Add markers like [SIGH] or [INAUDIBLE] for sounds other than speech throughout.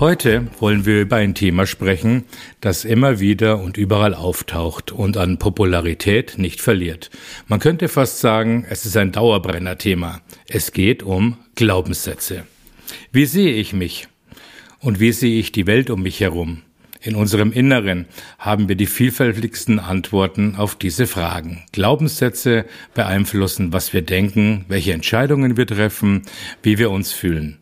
Heute wollen wir über ein Thema sprechen, das immer wieder und überall auftaucht und an Popularität nicht verliert. Man könnte fast sagen, es ist ein Dauerbrenner-Thema. Es geht um Glaubenssätze. Wie sehe ich mich? Und wie sehe ich die Welt um mich herum? In unserem Inneren haben wir die vielfältigsten Antworten auf diese Fragen. Glaubenssätze beeinflussen, was wir denken, welche Entscheidungen wir treffen, wie wir uns fühlen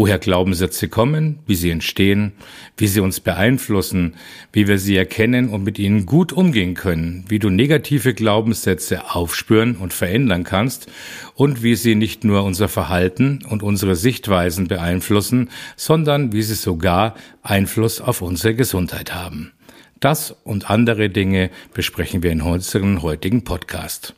woher Glaubenssätze kommen, wie sie entstehen, wie sie uns beeinflussen, wie wir sie erkennen und mit ihnen gut umgehen können, wie du negative Glaubenssätze aufspüren und verändern kannst und wie sie nicht nur unser Verhalten und unsere Sichtweisen beeinflussen, sondern wie sie sogar Einfluss auf unsere Gesundheit haben. Das und andere Dinge besprechen wir in unserem heutigen Podcast.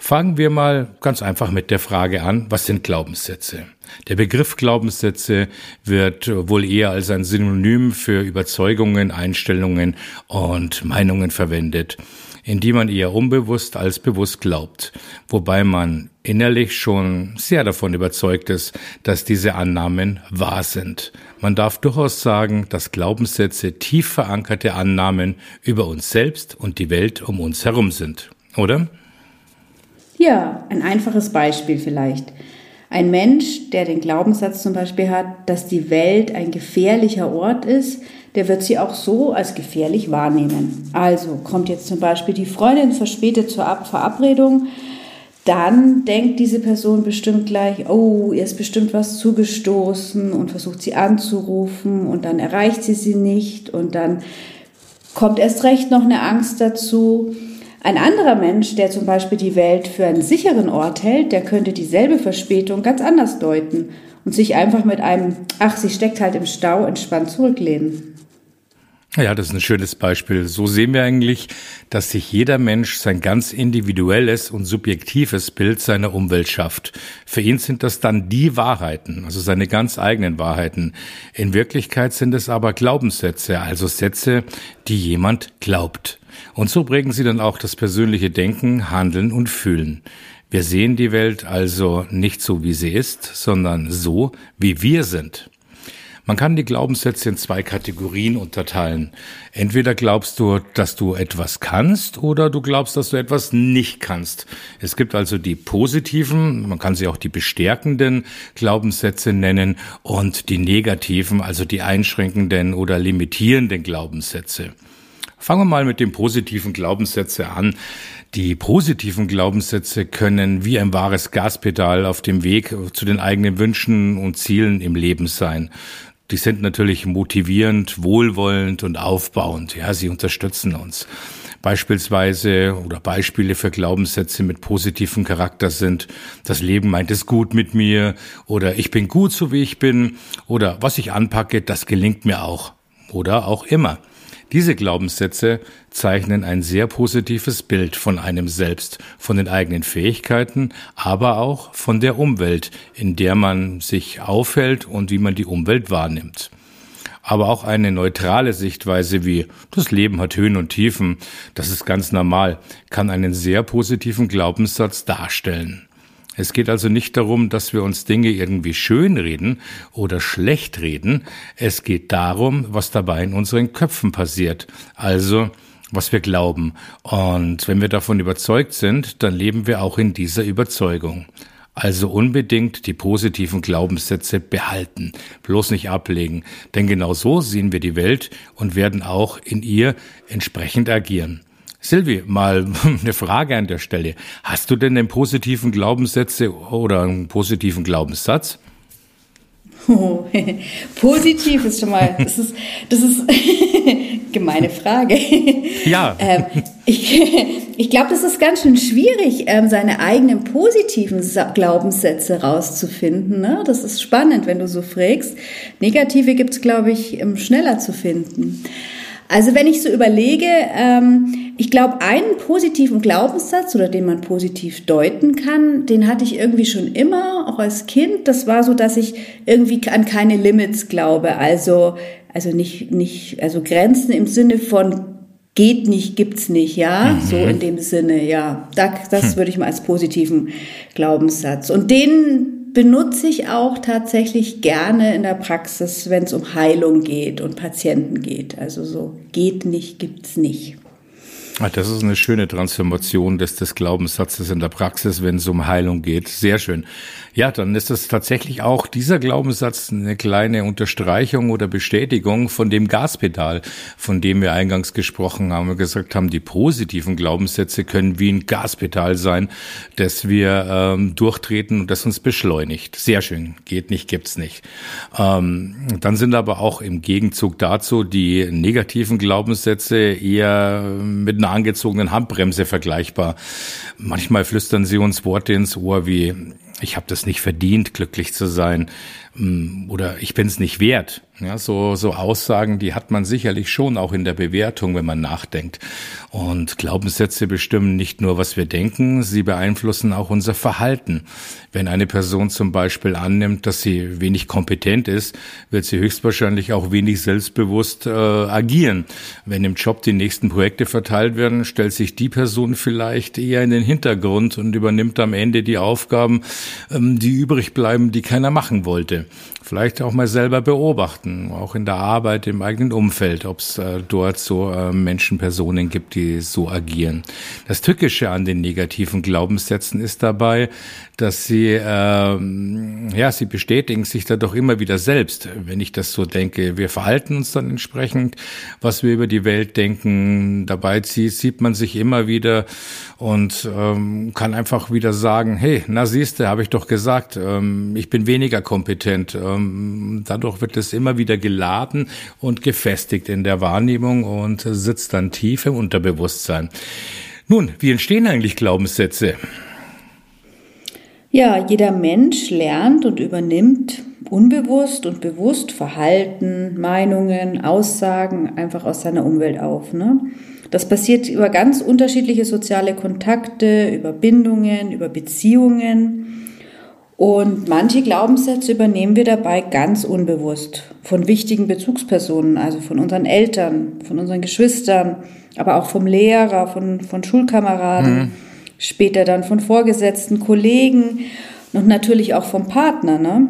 Fangen wir mal ganz einfach mit der Frage an, was sind Glaubenssätze? Der Begriff Glaubenssätze wird wohl eher als ein Synonym für Überzeugungen, Einstellungen und Meinungen verwendet, in die man eher unbewusst als bewusst glaubt, wobei man innerlich schon sehr davon überzeugt ist, dass diese Annahmen wahr sind. Man darf durchaus sagen, dass Glaubenssätze tief verankerte Annahmen über uns selbst und die Welt um uns herum sind, oder? Ja, ein einfaches Beispiel vielleicht. Ein Mensch, der den Glaubenssatz zum Beispiel hat, dass die Welt ein gefährlicher Ort ist, der wird sie auch so als gefährlich wahrnehmen. Also kommt jetzt zum Beispiel die Freundin verspätet zur Verabredung, dann denkt diese Person bestimmt gleich, oh, ihr ist bestimmt was zugestoßen und versucht sie anzurufen und dann erreicht sie sie nicht und dann kommt erst recht noch eine Angst dazu. Ein anderer Mensch, der zum Beispiel die Welt für einen sicheren Ort hält, der könnte dieselbe Verspätung ganz anders deuten und sich einfach mit einem Ach, sie steckt halt im Stau entspannt zurücklehnen. Ja, das ist ein schönes Beispiel. So sehen wir eigentlich, dass sich jeder Mensch sein ganz individuelles und subjektives Bild seiner Umwelt schafft. Für ihn sind das dann die Wahrheiten, also seine ganz eigenen Wahrheiten. In Wirklichkeit sind es aber Glaubenssätze, also Sätze, die jemand glaubt. Und so prägen sie dann auch das persönliche Denken, Handeln und Fühlen. Wir sehen die Welt also nicht so, wie sie ist, sondern so, wie wir sind. Man kann die Glaubenssätze in zwei Kategorien unterteilen. Entweder glaubst du, dass du etwas kannst oder du glaubst, dass du etwas nicht kannst. Es gibt also die positiven, man kann sie auch die bestärkenden Glaubenssätze nennen und die negativen, also die einschränkenden oder limitierenden Glaubenssätze. Fangen wir mal mit den positiven Glaubenssätze an. Die positiven Glaubenssätze können wie ein wahres Gaspedal auf dem Weg zu den eigenen Wünschen und Zielen im Leben sein. Die sind natürlich motivierend, wohlwollend und aufbauend. Ja, sie unterstützen uns. Beispielsweise oder Beispiele für Glaubenssätze mit positivem Charakter sind, das Leben meint es gut mit mir oder ich bin gut so wie ich bin oder was ich anpacke, das gelingt mir auch oder auch immer. Diese Glaubenssätze zeichnen ein sehr positives Bild von einem selbst, von den eigenen Fähigkeiten, aber auch von der Umwelt, in der man sich aufhält und wie man die Umwelt wahrnimmt. Aber auch eine neutrale Sichtweise wie das Leben hat Höhen und Tiefen, das ist ganz normal, kann einen sehr positiven Glaubenssatz darstellen. Es geht also nicht darum, dass wir uns Dinge irgendwie schönreden oder schlecht reden. Es geht darum, was dabei in unseren Köpfen passiert. Also, was wir glauben. Und wenn wir davon überzeugt sind, dann leben wir auch in dieser Überzeugung. Also unbedingt die positiven Glaubenssätze behalten, bloß nicht ablegen, denn genau so sehen wir die Welt und werden auch in ihr entsprechend agieren. Silvi, mal [LAUGHS] eine Frage an der Stelle. Hast du denn einen positiven Glaubenssätze oder einen positiven Glaubenssatz? Oh, [LAUGHS] positiv ist schon mal, das ist, das ist [LAUGHS] gemeine Frage. Ja. Ähm, ich ich glaube, das ist ganz schön schwierig, ähm, seine eigenen positiven Glaubenssätze rauszufinden. Ne? Das ist spannend, wenn du so fragst. Negative gibt es, glaube ich, ähm, schneller zu finden. Also wenn ich so überlege, ähm, ich glaube, einen positiven Glaubenssatz oder den man positiv deuten kann, den hatte ich irgendwie schon immer, auch als Kind. Das war so, dass ich irgendwie an keine Limits glaube. Also, also nicht, nicht, also Grenzen im Sinne von geht nicht, gibt's nicht, ja, mhm. so in dem Sinne, ja. Das, das hm. würde ich mal als positiven Glaubenssatz. Und den benutze ich auch tatsächlich gerne in der Praxis, wenn es um Heilung geht und Patienten geht. Also so geht nicht, gibt's nicht. Ah, das ist eine schöne Transformation des, des Glaubenssatzes in der Praxis, wenn es um Heilung geht. Sehr schön. Ja, dann ist das tatsächlich auch dieser Glaubenssatz eine kleine Unterstreichung oder Bestätigung von dem Gaspedal, von dem wir eingangs gesprochen haben. Wir gesagt haben, die positiven Glaubenssätze können wie ein Gaspedal sein, dass wir ähm, durchtreten und das uns beschleunigt. Sehr schön. Geht nicht, gibt's nicht. Ähm, dann sind aber auch im Gegenzug dazu die negativen Glaubenssätze eher mit einer angezogenen Handbremse vergleichbar. Manchmal flüstern sie uns Worte ins Ohr wie ich habe das nicht verdient, glücklich zu sein oder ich bin es nicht wert. Ja, so, so Aussagen, die hat man sicherlich schon auch in der Bewertung, wenn man nachdenkt. Und Glaubenssätze bestimmen nicht nur, was wir denken, sie beeinflussen auch unser Verhalten. Wenn eine Person zum Beispiel annimmt, dass sie wenig kompetent ist, wird sie höchstwahrscheinlich auch wenig selbstbewusst äh, agieren. Wenn im Job die nächsten Projekte verteilt werden, stellt sich die Person vielleicht eher in den Hintergrund und übernimmt am Ende die Aufgaben, ähm, die übrig bleiben, die keiner machen wollte. Vielleicht auch mal selber beobachten, auch in der Arbeit, im eigenen Umfeld, ob es äh, dort so äh, Menschen, Personen gibt, die so agieren. Das Tückische an den negativen Glaubenssätzen ist dabei, dass sie, äh, ja, sie bestätigen sich da doch immer wieder selbst, wenn ich das so denke. Wir verhalten uns dann entsprechend, was wir über die Welt denken. Dabei sieht man sich immer wieder und ähm, kann einfach wieder sagen, hey, na siehste, habe ich doch gesagt, ähm, ich bin weniger kompetent. Ähm, dadurch wird es immer wieder geladen und gefestigt in der Wahrnehmung und sitzt dann tief im Unterbewusstsein. Nun, wie entstehen eigentlich Glaubenssätze? Ja, jeder Mensch lernt und übernimmt unbewusst und bewusst Verhalten, Meinungen, Aussagen einfach aus seiner Umwelt auf. Ne? Das passiert über ganz unterschiedliche soziale Kontakte, über Bindungen, über Beziehungen. Und manche Glaubenssätze übernehmen wir dabei ganz unbewusst von wichtigen Bezugspersonen, also von unseren Eltern, von unseren Geschwistern, aber auch vom Lehrer, von, von Schulkameraden. Mhm später dann von Vorgesetzten, Kollegen und natürlich auch vom Partner. Ne?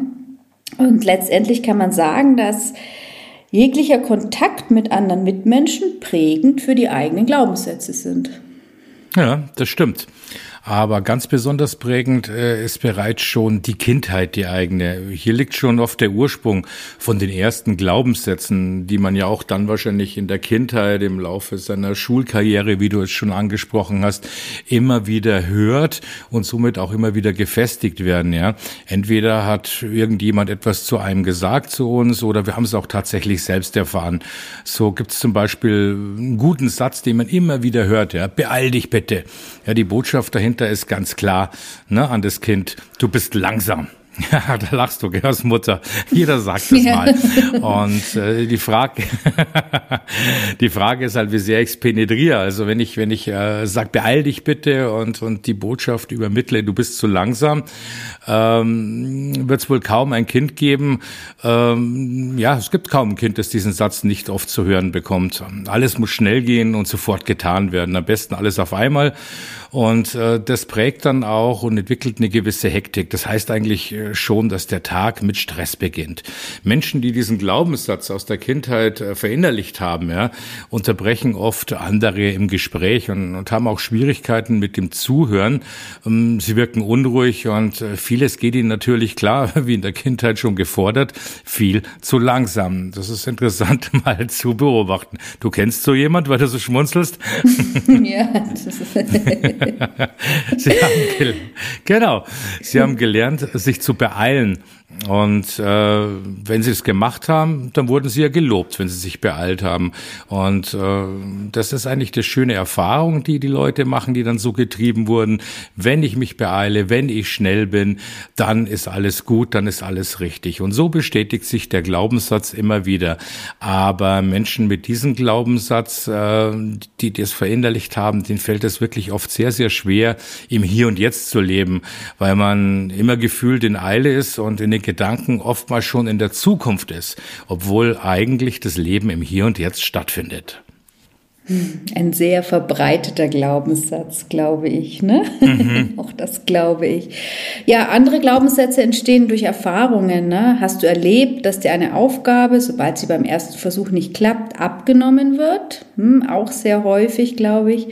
Und letztendlich kann man sagen, dass jeglicher Kontakt mit anderen Mitmenschen prägend für die eigenen Glaubenssätze sind. Ja, das stimmt. Aber ganz besonders prägend äh, ist bereits schon die Kindheit, die eigene. Hier liegt schon oft der Ursprung von den ersten Glaubenssätzen, die man ja auch dann wahrscheinlich in der Kindheit im Laufe seiner Schulkarriere, wie du es schon angesprochen hast, immer wieder hört und somit auch immer wieder gefestigt werden. Ja, entweder hat irgendjemand etwas zu einem gesagt zu uns oder wir haben es auch tatsächlich selbst erfahren. So gibt es zum Beispiel einen guten Satz, den man immer wieder hört. Ja, beeil dich bitte. Ja, die Botschaft dahinter dahinter ist ganz klar ne, an das Kind, du bist langsam. [LAUGHS] Ja, da lachst du, gell, als Mutter. Jeder sagt das mal. Und äh, die Frage, [LAUGHS] die Frage ist halt, wie sehr ich es penetriere. Also wenn ich, wenn ich äh, sag, beeil dich bitte und und die Botschaft übermittle, du bist zu langsam, ähm, wird es wohl kaum ein Kind geben. Ähm, ja, es gibt kaum ein Kind, das diesen Satz nicht oft zu hören bekommt. Alles muss schnell gehen und sofort getan werden. Am besten alles auf einmal. Und äh, das prägt dann auch und entwickelt eine gewisse Hektik. Das heißt eigentlich äh, schon, dass der Tag mit Stress beginnt. Menschen, die diesen Glaubenssatz aus der Kindheit äh, verinnerlicht haben, ja, unterbrechen oft andere im Gespräch und, und haben auch Schwierigkeiten mit dem Zuhören. Ähm, sie wirken unruhig und äh, vieles geht ihnen natürlich klar, [LAUGHS] wie in der Kindheit schon gefordert, viel zu langsam. Das ist interessant [LAUGHS] mal zu beobachten. Du kennst so jemand, weil du so schmunzelst? [LAUGHS] ja, das ist [LAUGHS] Sie haben genau, Sie haben gelernt, sich zu beeilen. Und äh, wenn sie es gemacht haben, dann wurden sie ja gelobt, wenn sie sich beeilt haben. Und äh, das ist eigentlich die schöne Erfahrung, die die Leute machen, die dann so getrieben wurden. Wenn ich mich beeile, wenn ich schnell bin, dann ist alles gut, dann ist alles richtig. Und so bestätigt sich der Glaubenssatz immer wieder. Aber Menschen mit diesem Glaubenssatz, äh, die das verinnerlicht haben, denen fällt es wirklich oft sehr, sehr schwer, im Hier und Jetzt zu leben, weil man immer gefühlt in Eile ist und in den Gedanken oftmals schon in der Zukunft ist, obwohl eigentlich das Leben im Hier und Jetzt stattfindet. Ein sehr verbreiteter Glaubenssatz, glaube ich. Ne? Mhm. [LAUGHS] Auch das glaube ich. Ja, andere Glaubenssätze entstehen durch Erfahrungen. Ne? Hast du erlebt, dass dir eine Aufgabe, sobald sie beim ersten Versuch nicht klappt, abgenommen wird? Hm, auch sehr häufig, glaube ich.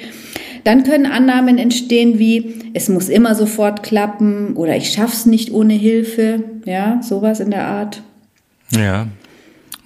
Dann können Annahmen entstehen wie, es muss immer sofort klappen oder ich schaff's nicht ohne Hilfe. Ja, sowas in der Art. Ja,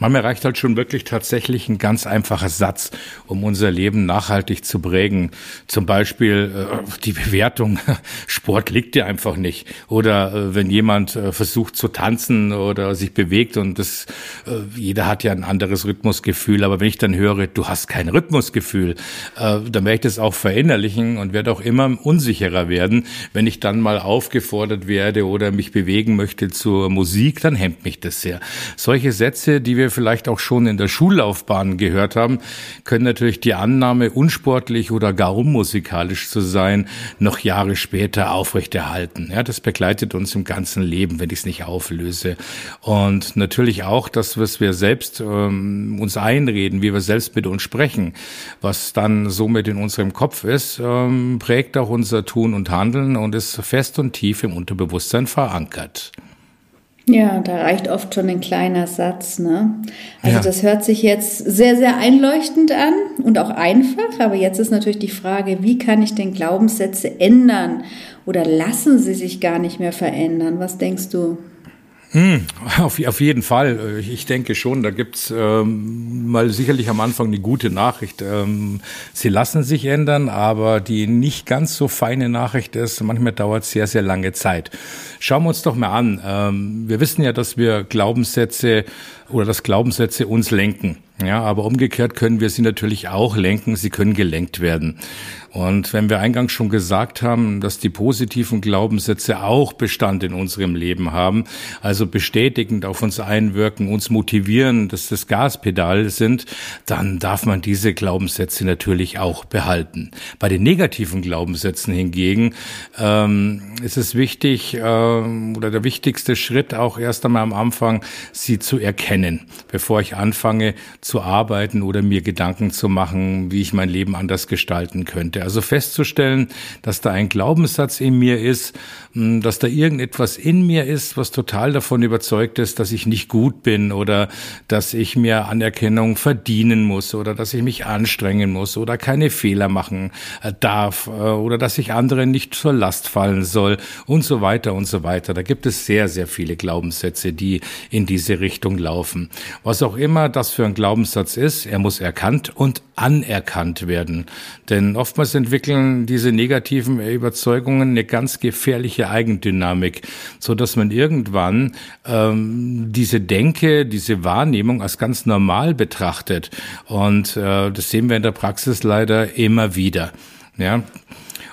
Manchmal reicht halt schon wirklich tatsächlich ein ganz einfacher Satz, um unser Leben nachhaltig zu prägen. Zum Beispiel äh, die Bewertung, [LAUGHS] Sport liegt dir einfach nicht. Oder äh, wenn jemand äh, versucht zu tanzen oder sich bewegt und das, äh, jeder hat ja ein anderes Rhythmusgefühl, aber wenn ich dann höre, du hast kein Rhythmusgefühl, äh, dann werde ich das auch verinnerlichen und werde auch immer unsicherer werden. Wenn ich dann mal aufgefordert werde oder mich bewegen möchte zur Musik, dann hemmt mich das sehr. Solche Sätze, die wir vielleicht auch schon in der Schullaufbahn gehört haben, können natürlich die Annahme, unsportlich oder gar unmusikalisch zu sein, noch Jahre später aufrechterhalten. Ja, das begleitet uns im ganzen Leben, wenn ich es nicht auflöse. Und natürlich auch das, was wir selbst ähm, uns einreden, wie wir selbst mit uns sprechen, was dann somit in unserem Kopf ist, ähm, prägt auch unser Tun und Handeln und ist fest und tief im Unterbewusstsein verankert. Ja, da reicht oft schon ein kleiner Satz. Ne? Also ja. das hört sich jetzt sehr, sehr einleuchtend an und auch einfach. Aber jetzt ist natürlich die Frage, wie kann ich denn Glaubenssätze ändern? Oder lassen sie sich gar nicht mehr verändern? Was denkst du? Hm, auf, auf jeden Fall. Ich denke schon, da gibt's ähm, mal sicherlich am Anfang eine gute Nachricht. Ähm, sie lassen sich ändern, aber die nicht ganz so feine Nachricht ist, manchmal dauert sehr, sehr lange Zeit. Schauen wir uns doch mal an. Ähm, wir wissen ja, dass wir Glaubenssätze oder dass Glaubenssätze uns lenken. Ja, aber umgekehrt können wir sie natürlich auch lenken. Sie können gelenkt werden. Und wenn wir eingangs schon gesagt haben, dass die positiven Glaubenssätze auch Bestand in unserem Leben haben, also bestätigend auf uns einwirken, uns motivieren, dass das Gaspedal sind, dann darf man diese Glaubenssätze natürlich auch behalten. Bei den negativen Glaubenssätzen hingegen ähm, ist es wichtig äh, oder der wichtigste Schritt auch erst einmal am Anfang, sie zu erkennen, bevor ich anfange zu arbeiten oder mir Gedanken zu machen, wie ich mein Leben anders gestalten könnte. Also festzustellen, dass da ein Glaubenssatz in mir ist, hm, dass da irgendetwas in mir ist, was total davon überzeugt ist, dass ich nicht gut bin oder dass ich mir Anerkennung verdienen muss oder dass ich mich anstrengen muss oder keine Fehler machen äh, darf äh, oder dass ich anderen nicht zur Last fallen soll und so weiter und so weiter. Da gibt es sehr, sehr viele Glaubenssätze, die in diese Richtung laufen. Was auch immer das für ein Glaubenssatz ist, er muss erkannt und anerkannt werden. Denn oftmals Oftmals entwickeln diese negativen Überzeugungen eine ganz gefährliche Eigendynamik, so dass man irgendwann ähm, diese Denke, diese Wahrnehmung als ganz normal betrachtet. Und äh, das sehen wir in der Praxis leider immer wieder. Ja,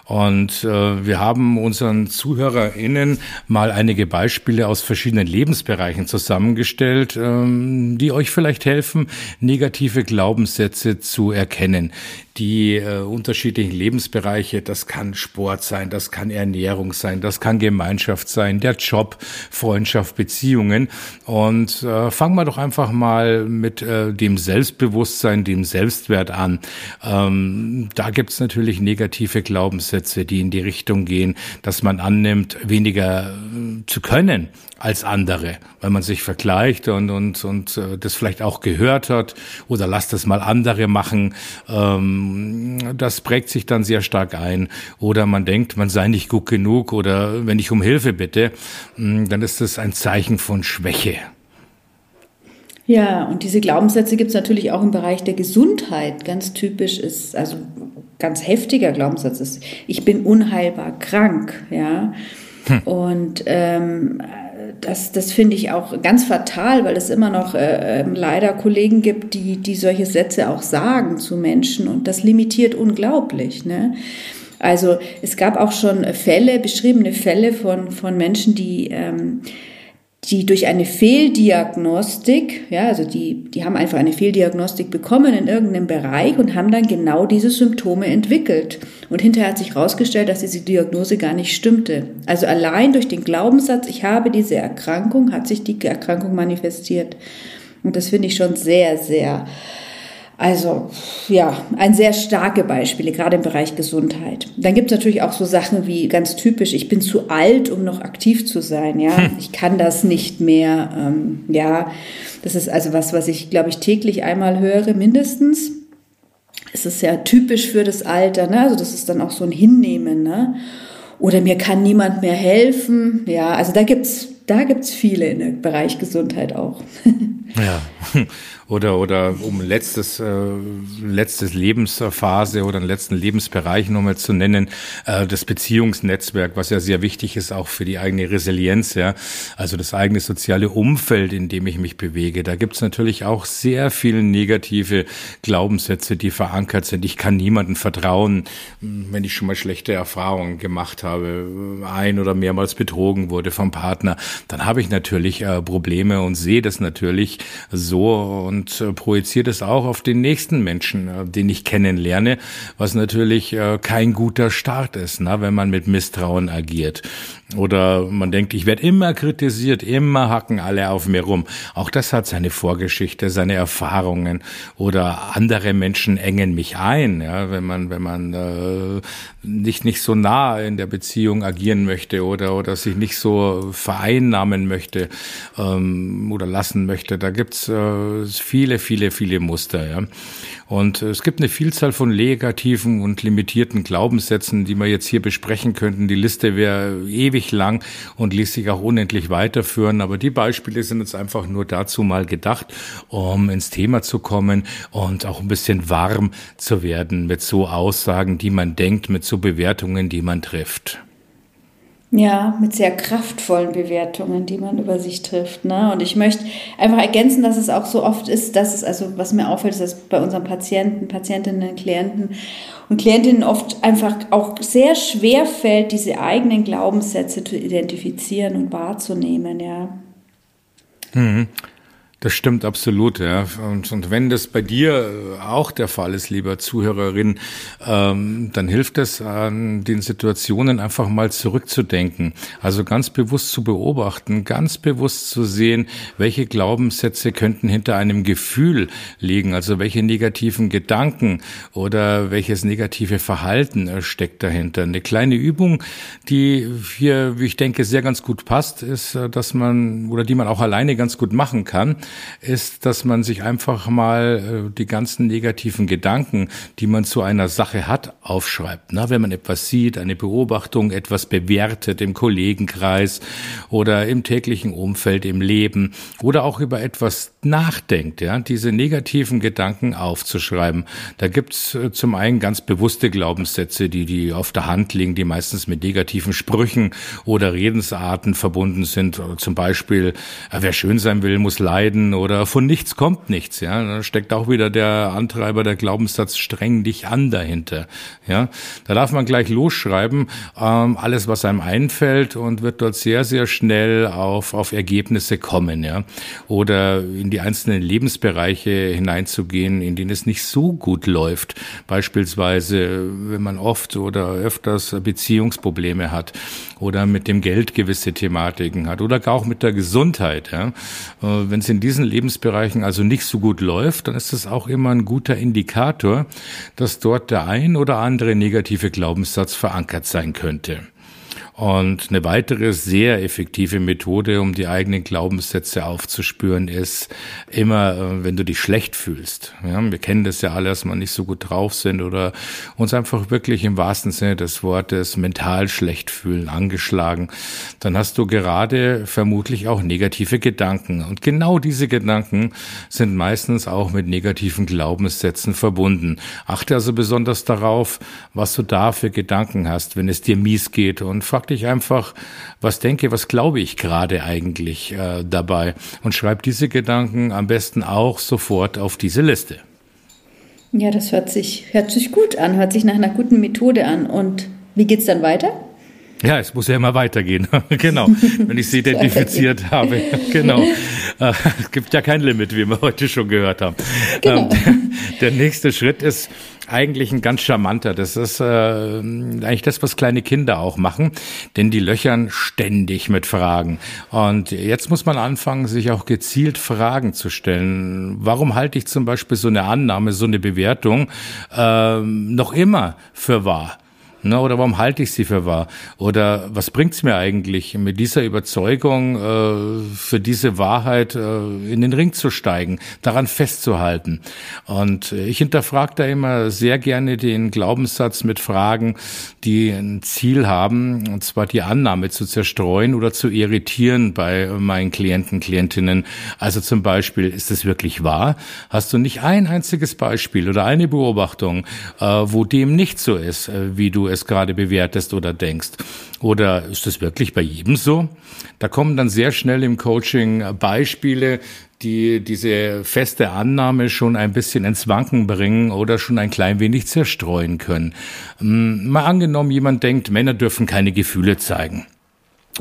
und äh, wir haben unseren ZuhörerInnen mal einige Beispiele aus verschiedenen Lebensbereichen zusammengestellt, ähm, die euch vielleicht helfen, negative Glaubenssätze zu erkennen die äh, unterschiedlichen Lebensbereiche. Das kann Sport sein, das kann Ernährung sein, das kann Gemeinschaft sein, der Job, Freundschaft, Beziehungen. Und äh, fangen wir doch einfach mal mit äh, dem Selbstbewusstsein, dem Selbstwert an. Ähm, da gibt's natürlich negative Glaubenssätze, die in die Richtung gehen, dass man annimmt, weniger äh, zu können als andere, weil man sich vergleicht und und und äh, das vielleicht auch gehört hat oder lasst es mal andere machen. Ähm, das prägt sich dann sehr stark ein. Oder man denkt, man sei nicht gut genug oder wenn ich um Hilfe bitte, mm, dann ist das ein Zeichen von Schwäche. Ja, und diese Glaubenssätze gibt es natürlich auch im Bereich der Gesundheit. Ganz typisch ist, also ganz heftiger Glaubenssatz ist, ich bin unheilbar krank, ja. Hm. Und ähm, das, das finde ich auch ganz fatal, weil es immer noch äh, ähm, leider Kollegen gibt, die, die solche Sätze auch sagen zu Menschen und das limitiert unglaublich. Ne? Also es gab auch schon Fälle, beschriebene Fälle von, von Menschen, die ähm, die durch eine Fehldiagnostik, ja, also die, die haben einfach eine Fehldiagnostik bekommen in irgendeinem Bereich und haben dann genau diese Symptome entwickelt. Und hinterher hat sich herausgestellt, dass diese Diagnose gar nicht stimmte. Also allein durch den Glaubenssatz, ich habe diese Erkrankung, hat sich die Erkrankung manifestiert. Und das finde ich schon sehr, sehr also ja, ein sehr starke Beispiele, gerade im Bereich Gesundheit. Dann gibt es natürlich auch so Sachen wie ganz typisch, ich bin zu alt, um noch aktiv zu sein, ja, hm. ich kann das nicht mehr, ähm, ja, das ist also was, was ich, glaube ich, täglich einmal höre, mindestens. Es ist ja typisch für das Alter, ne? also das ist dann auch so ein Hinnehmen, ne? oder mir kann niemand mehr helfen, ja, also da gibt's da gibt's viele in dem Bereich Gesundheit auch. [LAUGHS] Ja, [LAUGHS] oder, oder um letztes, äh, letztes Lebensphase oder einen letzten Lebensbereich nochmal zu nennen, äh, das Beziehungsnetzwerk, was ja sehr wichtig ist auch für die eigene Resilienz, ja, also das eigene soziale Umfeld, in dem ich mich bewege. Da gibt's natürlich auch sehr viele negative Glaubenssätze, die verankert sind. Ich kann niemandem vertrauen, wenn ich schon mal schlechte Erfahrungen gemacht habe, ein oder mehrmals betrogen wurde vom Partner, dann habe ich natürlich äh, Probleme und sehe das natürlich so und äh, projiziere das auch auf den nächsten Menschen, äh, den ich kennenlerne, was natürlich äh, kein guter Start ist, na, wenn man mit Misstrauen agiert. Oder man denkt, ich werde immer kritisiert, immer hacken alle auf mir rum. Auch das hat seine Vorgeschichte, seine Erfahrungen. Oder andere Menschen engen mich ein, ja, wenn man, wenn man äh, nicht, nicht so nah in der Beziehung agieren möchte oder, oder sich nicht so vereinnahmen möchte ähm, oder lassen möchte. Da gibt's äh, viele, viele, viele Muster. Ja. Und es gibt eine Vielzahl von negativen und limitierten Glaubenssätzen, die wir jetzt hier besprechen könnten. Die Liste wäre ewig lang und ließ sich auch unendlich weiterführen. Aber die Beispiele sind jetzt einfach nur dazu mal gedacht, um ins Thema zu kommen und auch ein bisschen warm zu werden mit so Aussagen, die man denkt, mit so Bewertungen, die man trifft. Ja, mit sehr kraftvollen Bewertungen, die man über sich trifft. Ne? Und ich möchte einfach ergänzen, dass es auch so oft ist, dass es, also was mir auffällt, ist, dass bei unseren Patienten, Patientinnen, Klienten und Klientinnen oft einfach auch sehr schwer fällt, diese eigenen Glaubenssätze zu identifizieren und wahrzunehmen, ja. Mhm. Das stimmt absolut, ja. Und, und wenn das bei dir äh, auch der Fall ist, lieber Zuhörerin, ähm, dann hilft es an den Situationen einfach mal zurückzudenken. Also ganz bewusst zu beobachten, ganz bewusst zu sehen, welche Glaubenssätze könnten hinter einem Gefühl liegen, also welche negativen Gedanken oder welches negative Verhalten äh, steckt dahinter. Eine kleine Übung, die hier, wie ich denke, sehr ganz gut passt, ist, äh, dass man oder die man auch alleine ganz gut machen kann ist, dass man sich einfach mal äh, die ganzen negativen Gedanken, die man zu einer Sache hat, aufschreibt. Na, wenn man etwas sieht, eine Beobachtung, etwas bewertet im Kollegenkreis oder im täglichen Umfeld, im Leben oder auch über etwas nachdenkt, ja, diese negativen Gedanken aufzuschreiben. Da gibt's äh, zum einen ganz bewusste Glaubenssätze, die, die auf der Hand liegen, die meistens mit negativen Sprüchen oder Redensarten verbunden sind. Zum Beispiel, äh, wer schön sein will, muss leiden oder von nichts kommt nichts, ja. Da steckt auch wieder der Antreiber, der Glaubenssatz, streng dich an dahinter, ja. Da darf man gleich losschreiben, ähm, alles, was einem einfällt und wird dort sehr, sehr schnell auf, auf Ergebnisse kommen, ja. Oder in die einzelnen Lebensbereiche hineinzugehen, in denen es nicht so gut läuft. Beispielsweise, wenn man oft oder öfters Beziehungsprobleme hat oder mit dem Geld gewisse Thematiken hat oder gar auch mit der Gesundheit. Ja. Äh, wenn es in diesen Lebensbereichen also nicht so gut läuft, dann ist das auch immer ein guter Indikator, dass dort der ein oder andere negative Glaubenssatz verankert sein könnte. Und eine weitere sehr effektive Methode, um die eigenen Glaubenssätze aufzuspüren, ist immer, äh, wenn du dich schlecht fühlst. Ja, wir kennen das ja alle, dass wir nicht so gut drauf sind oder uns einfach wirklich im wahrsten Sinne des Wortes mental schlecht fühlen, angeschlagen. Dann hast du gerade vermutlich auch negative Gedanken. Und genau diese Gedanken sind meistens auch mit negativen Glaubenssätzen verbunden. Achte also besonders darauf, was du da für Gedanken hast, wenn es dir mies geht und frag dich einfach, was denke, was glaube ich gerade eigentlich äh, dabei und schreib diese Gedanken am besten auch sofort auf diese Liste. Ja, das hört sich, hört sich gut an, hört sich nach einer guten Methode an. Und wie geht es dann weiter? Ja, es muss ja immer weitergehen. [LAUGHS] genau. Wenn ich [LAUGHS] sie identifiziert habe. [LAUGHS] genau. Äh, es gibt ja kein Limit, wie wir heute schon gehört haben. Genau. Ähm, der, nächste Schritt ist eigentlich ein ganz charmanter. Das ist äh, eigentlich das, was kleine Kinder auch machen, denn die löchern ständig mit Fragen. Und jetzt muss man anfangen, sich auch gezielt Fragen zu stellen. Warum halte ich zum Beispiel so eine Annahme, so eine Bewertung äh, noch immer für wahr? Ne, oder warum halte ich sie für wahr? Oder was bringt's mir eigentlich, mit dieser Überzeugung äh, für diese Wahrheit äh, in den Ring zu steigen, daran festzuhalten? Und ich hinterfrage da immer sehr gerne den Glaubenssatz mit Fragen, die ein Ziel haben, und zwar die Annahme zu zerstreuen oder zu irritieren bei meinen Klienten, Klientinnen. Also zum Beispiel, ist es wirklich wahr? Hast du nicht ein einziges Beispiel oder eine Beobachtung, äh, wo dem nicht so ist, äh, wie du es gerade bewertest oder denkst. Oder ist das wirklich bei jedem so? Da kommen dann sehr schnell im Coaching Beispiele, die diese feste Annahme schon ein bisschen ins Wanken bringen oder schon ein klein wenig zerstreuen können. Hm, mal angenommen, jemand denkt, Männer dürfen keine Gefühle zeigen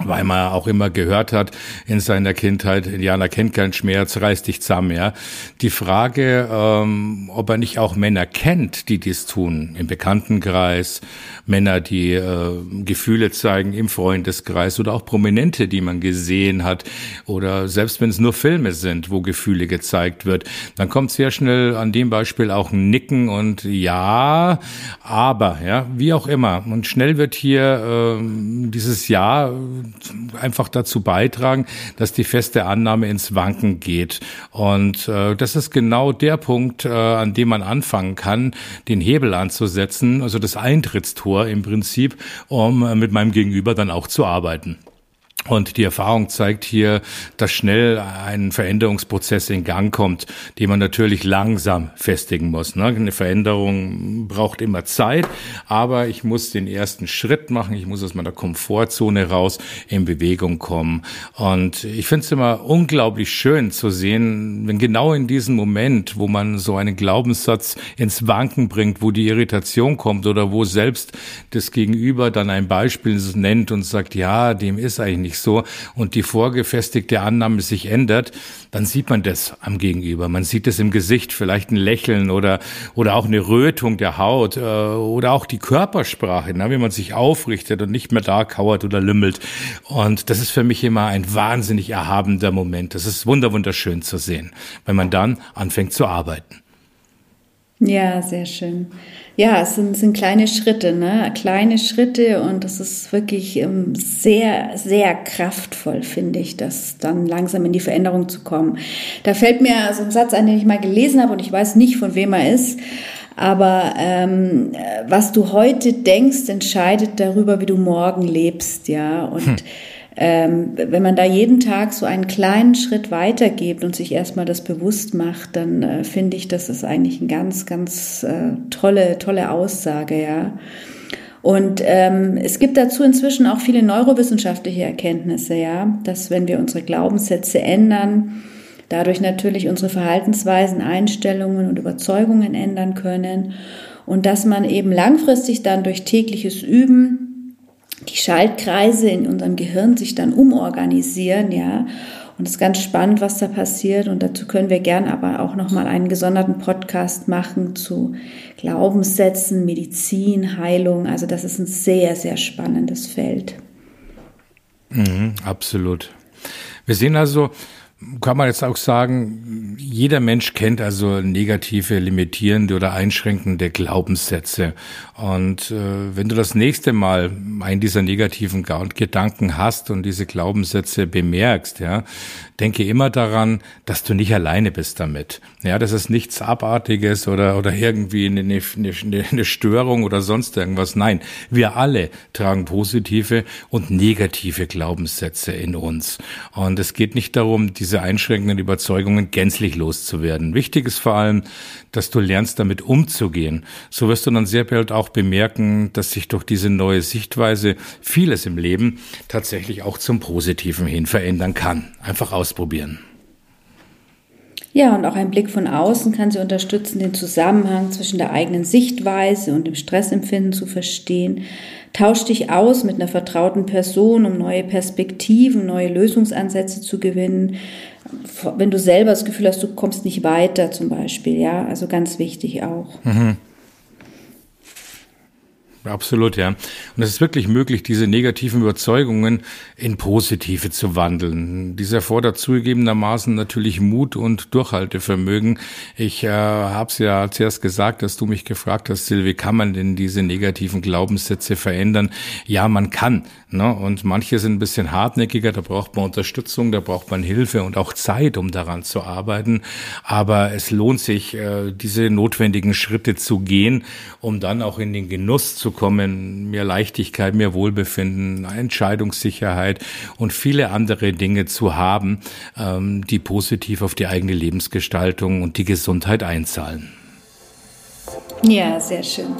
weil man auch immer gehört hat in seiner Kindheit, Indianer kennt keinen Schmerz, reiß dich zusammen, ja. Die Frage, ähm, ob er nicht auch Männer kennt, die dies tun, im Bekanntenkreis, Männer, die äh, Gefühle zeigen im Freundeskreis oder auch Prominente, die man gesehen hat, oder selbst wenn es nur Filme sind, wo Gefühle gezeigt wird, dann kommt sehr schnell an dem Beispiel auch ein Nicken und ja, aber, ja, wie auch immer. Und schnell wird hier äh, dieses Ja einfach dazu beitragen, dass die feste Annahme ins Wanken geht. Und äh, das ist genau der Punkt, äh, an dem man anfangen kann, den Hebel anzusetzen, also das Eintrittstor im Prinzip, um äh, mit meinem Gegenüber dann auch zu arbeiten. Und die Erfahrung zeigt hier, dass schnell ein Veränderungsprozess in Gang kommt, den man natürlich langsam festigen muss. Ne? Eine Veränderung braucht immer Zeit, aber ich muss den ersten Schritt machen. Ich muss aus meiner Komfortzone raus in Bewegung kommen. Und ich finde es immer unglaublich schön zu sehen, wenn genau in diesem Moment, wo man so einen Glaubenssatz ins Wanken bringt, wo die Irritation kommt oder wo selbst das Gegenüber dann ein Beispiel nennt und sagt, ja, dem ist eigentlich nicht so und die vorgefestigte Annahme sich ändert, dann sieht man das am Gegenüber. Man sieht es im Gesicht, vielleicht ein Lächeln oder, oder auch eine Rötung der Haut äh, oder auch die Körpersprache, ne, wie man sich aufrichtet und nicht mehr da kauert oder lümmelt. Und das ist für mich immer ein wahnsinnig erhabender Moment. Das ist wunderschön zu sehen, wenn man dann anfängt zu arbeiten. Ja, sehr schön. Ja, es sind, sind kleine Schritte, ne? Kleine Schritte und das ist wirklich ähm, sehr, sehr kraftvoll, finde ich, das dann langsam in die Veränderung zu kommen. Da fällt mir so ein Satz ein, den ich mal gelesen habe und ich weiß nicht, von wem er ist. Aber ähm, was du heute denkst, entscheidet darüber, wie du morgen lebst, ja. Und hm ähm, wenn man da jeden Tag so einen kleinen Schritt weitergeht und sich erstmal das bewusst macht, dann äh, finde ich, das ist eigentlich eine ganz, ganz äh, tolle, tolle Aussage, ja. Und ähm, es gibt dazu inzwischen auch viele neurowissenschaftliche Erkenntnisse, ja, dass wenn wir unsere Glaubenssätze ändern, dadurch natürlich unsere Verhaltensweisen, Einstellungen und Überzeugungen ändern können und dass man eben langfristig dann durch tägliches Üben die Schaltkreise in unserem Gehirn sich dann umorganisieren, ja. Und es ist ganz spannend, was da passiert. Und dazu können wir gern aber auch nochmal einen gesonderten Podcast machen zu Glaubenssätzen, Medizin, Heilung. Also das ist ein sehr, sehr spannendes Feld. Mhm, absolut. Wir sehen also, kann man jetzt auch sagen, jeder Mensch kennt also negative, limitierende oder einschränkende Glaubenssätze. Und äh, wenn du das nächste Mal einen dieser negativen Gedanken hast und diese Glaubenssätze bemerkst, ja, denke immer daran, dass du nicht alleine bist damit. Ja, das ist nichts Abartiges oder, oder irgendwie eine, eine, eine Störung oder sonst irgendwas. Nein, wir alle tragen positive und negative Glaubenssätze in uns. Und es geht nicht darum, die diese einschränkenden Überzeugungen gänzlich loszuwerden. Wichtig ist vor allem, dass du lernst, damit umzugehen. So wirst du dann sehr bald auch bemerken, dass sich durch diese neue Sichtweise vieles im Leben tatsächlich auch zum Positiven hin verändern kann. Einfach ausprobieren. Ja, und auch ein Blick von außen kann sie unterstützen, den Zusammenhang zwischen der eigenen Sichtweise und dem Stressempfinden zu verstehen. Tausch dich aus mit einer vertrauten Person, um neue Perspektiven, neue Lösungsansätze zu gewinnen. Wenn du selber das Gefühl hast, du kommst nicht weiter zum Beispiel, ja, also ganz wichtig auch. Mhm. Absolut, ja. Und es ist wirklich möglich, diese negativen Überzeugungen in positive zu wandeln. Dies erfordert zugegebenermaßen natürlich Mut und Durchhaltevermögen. Ich äh, habe es ja zuerst gesagt, dass du mich gefragt hast, Silvi, kann man denn diese negativen Glaubenssätze verändern? Ja, man kann. Ne? Und manche sind ein bisschen hartnäckiger, da braucht man Unterstützung, da braucht man Hilfe und auch Zeit, um daran zu arbeiten. Aber es lohnt sich, äh, diese notwendigen Schritte zu gehen, um dann auch in den Genuss zu kommen, mehr Leichtigkeit, mehr Wohlbefinden, Entscheidungssicherheit und viele andere Dinge zu haben, ähm, die positiv auf die eigene Lebensgestaltung und die Gesundheit einzahlen. Ja, sehr schön.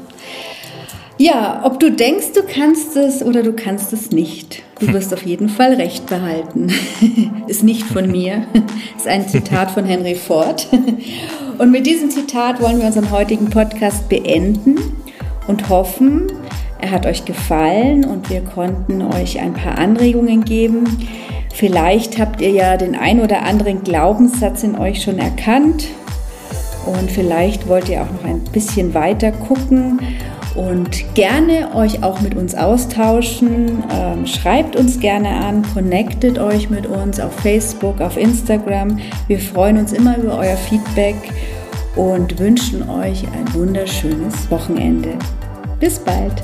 Ja, ob du denkst, du kannst es oder du kannst es nicht. Du [LAUGHS] wirst auf jeden Fall recht behalten. [LAUGHS] ist nicht von mir. [LAUGHS] Ist ein Zitat von Henry Ford. Und mit diesem Zitat wollen wir unseren heutigen Podcast beenden und hoffen, er hat euch gefallen und wir konnten euch ein paar Anregungen geben. Vielleicht habt ihr ja den ein oder anderen Glaubenssatz in euch schon erkannt und vielleicht wollt ihr auch noch ein bisschen weiter gucken und gerne euch auch mit uns austauschen. Ähm, schreibt uns gerne an, connectet euch mit uns auf Facebook, auf Instagram. Wir freuen uns immer über euer Feedback und wünschen euch ein wunderschönes Wochenende. Bis bald!